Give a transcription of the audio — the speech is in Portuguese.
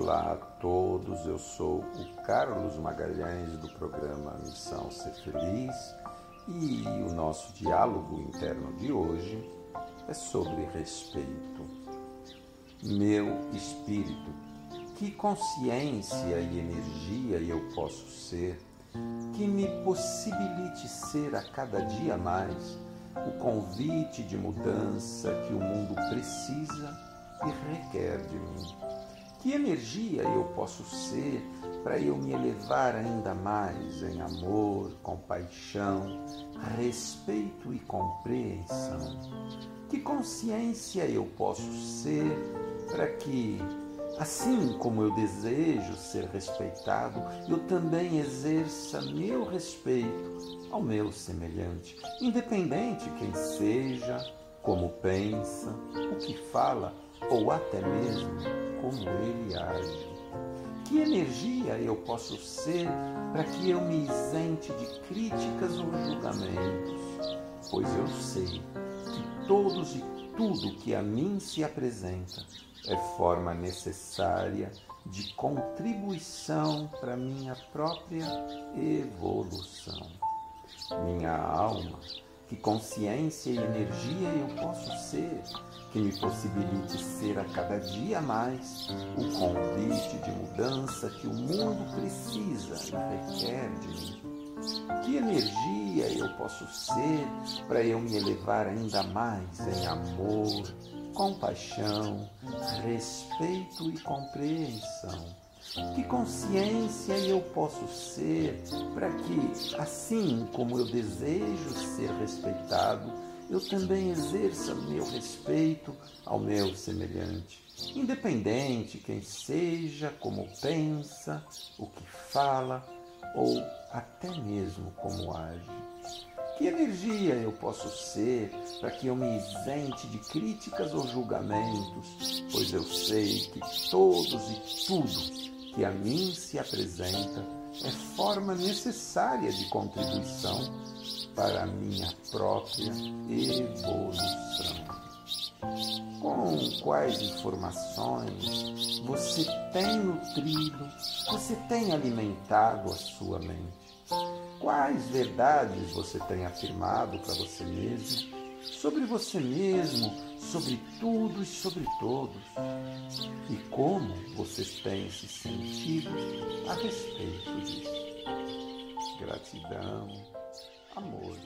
Olá a todos, eu sou o Carlos Magalhães do programa Missão Ser Feliz e o nosso diálogo interno de hoje é sobre respeito. Meu espírito, que consciência e energia eu posso ser que me possibilite ser a cada dia mais o convite de mudança que o mundo precisa e requer de mim. Que energia eu posso ser para eu me elevar ainda mais em amor, compaixão, respeito e compreensão? Que consciência eu posso ser para que Assim como eu desejo ser respeitado, eu também exerça meu respeito ao meu semelhante, independente quem seja, como pensa, o que fala ou até mesmo como ele age. Que energia eu posso ser para que eu me isente de críticas ou julgamentos? Pois eu sei que todos e tudo que a mim se apresenta é forma necessária de contribuição para minha própria evolução. Minha alma, que consciência e energia eu posso ser, que me possibilite ser a cada dia mais o convite de mudança que o mundo precisa e requer de mim. Que energia eu posso ser para eu me elevar ainda mais em amor, compaixão, respeito e compreensão. Que consciência eu posso ser para que, assim como eu desejo ser respeitado, eu também exerça meu respeito ao meu semelhante, independente quem seja, como pensa, o que fala ou até mesmo como age. Que energia eu posso ser para que eu me isente de críticas ou julgamentos, pois eu sei que todos e tudo que a mim se apresenta é forma necessária de contribuição para a minha própria evolução. Com quais informações você tem nutrido, você tem alimentado a sua mente? Quais verdades você tem afirmado para você mesmo, sobre você mesmo, sobre tudo e sobre todos? E como você tem se sentido a respeito disso? Gratidão, amor